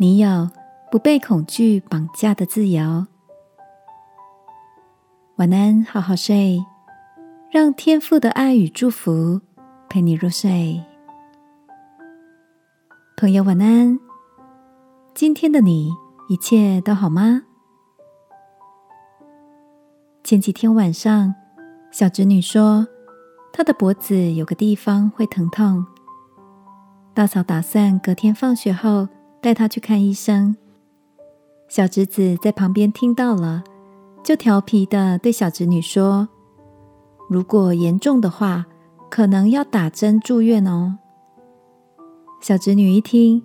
你有不被恐惧绑架的自由。晚安，好好睡，让天父的爱与祝福陪你入睡。朋友，晚安。今天的你一切都好吗？前几天晚上，小侄女说她的脖子有个地方会疼痛。大嫂打算隔天放学后带她去看医生。小侄子在旁边听到了，就调皮的对小侄女说：“如果严重的话，可能要打针住院哦。”小侄女一听，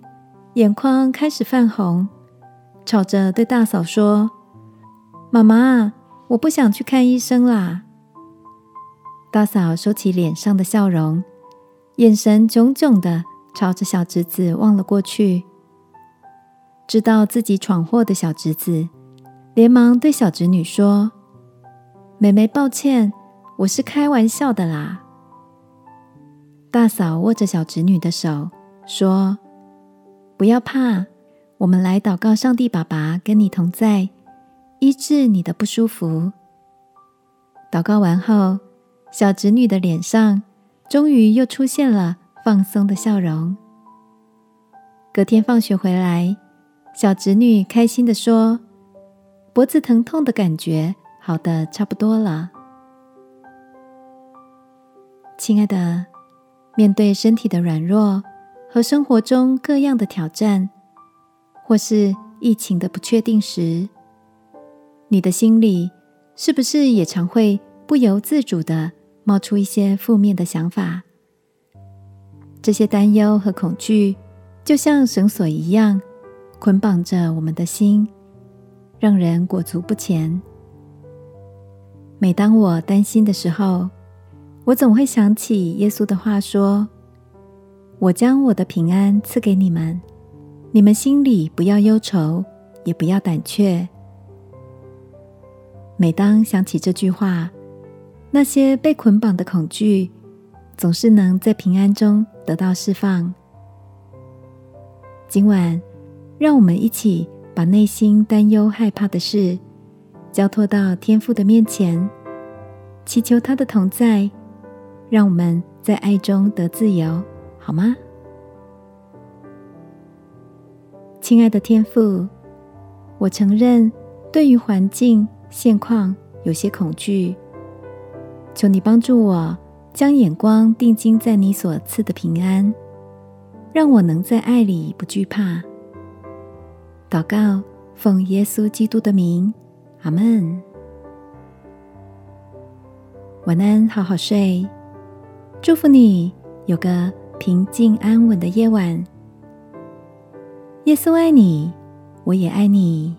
眼眶开始泛红，吵着对大嫂说：“妈妈，我不想去看医生啦。”大嫂收起脸上的笑容，眼神炯炯的。朝着小侄子望了过去，知道自己闯祸的小侄子，连忙对小侄女说：“妹妹，抱歉，我是开玩笑的啦。”大嫂握着小侄女的手说：“不要怕，我们来祷告，上帝爸爸跟你同在，医治你的不舒服。”祷告完后，小侄女的脸上终于又出现了。放松的笑容。隔天放学回来，小侄女开心的说：“脖子疼痛的感觉好的差不多了。”亲爱的，面对身体的软弱和生活中各样的挑战，或是疫情的不确定时，你的心里是不是也常会不由自主的冒出一些负面的想法？这些担忧和恐惧，就像绳索一样，捆绑着我们的心，让人裹足不前。每当我担心的时候，我总会想起耶稣的话说：“我将我的平安赐给你们，你们心里不要忧愁，也不要胆怯。”每当想起这句话，那些被捆绑的恐惧，总是能在平安中。得到释放。今晚，让我们一起把内心担忧、害怕的事交托到天父的面前，祈求他的同在，让我们在爱中得自由，好吗？亲爱的天父，我承认对于环境现况有些恐惧，求你帮助我。将眼光定睛在你所赐的平安，让我能在爱里不惧怕。祷告，奉耶稣基督的名，阿门。晚安，好好睡。祝福你有个平静安稳的夜晚。耶稣爱你，我也爱你。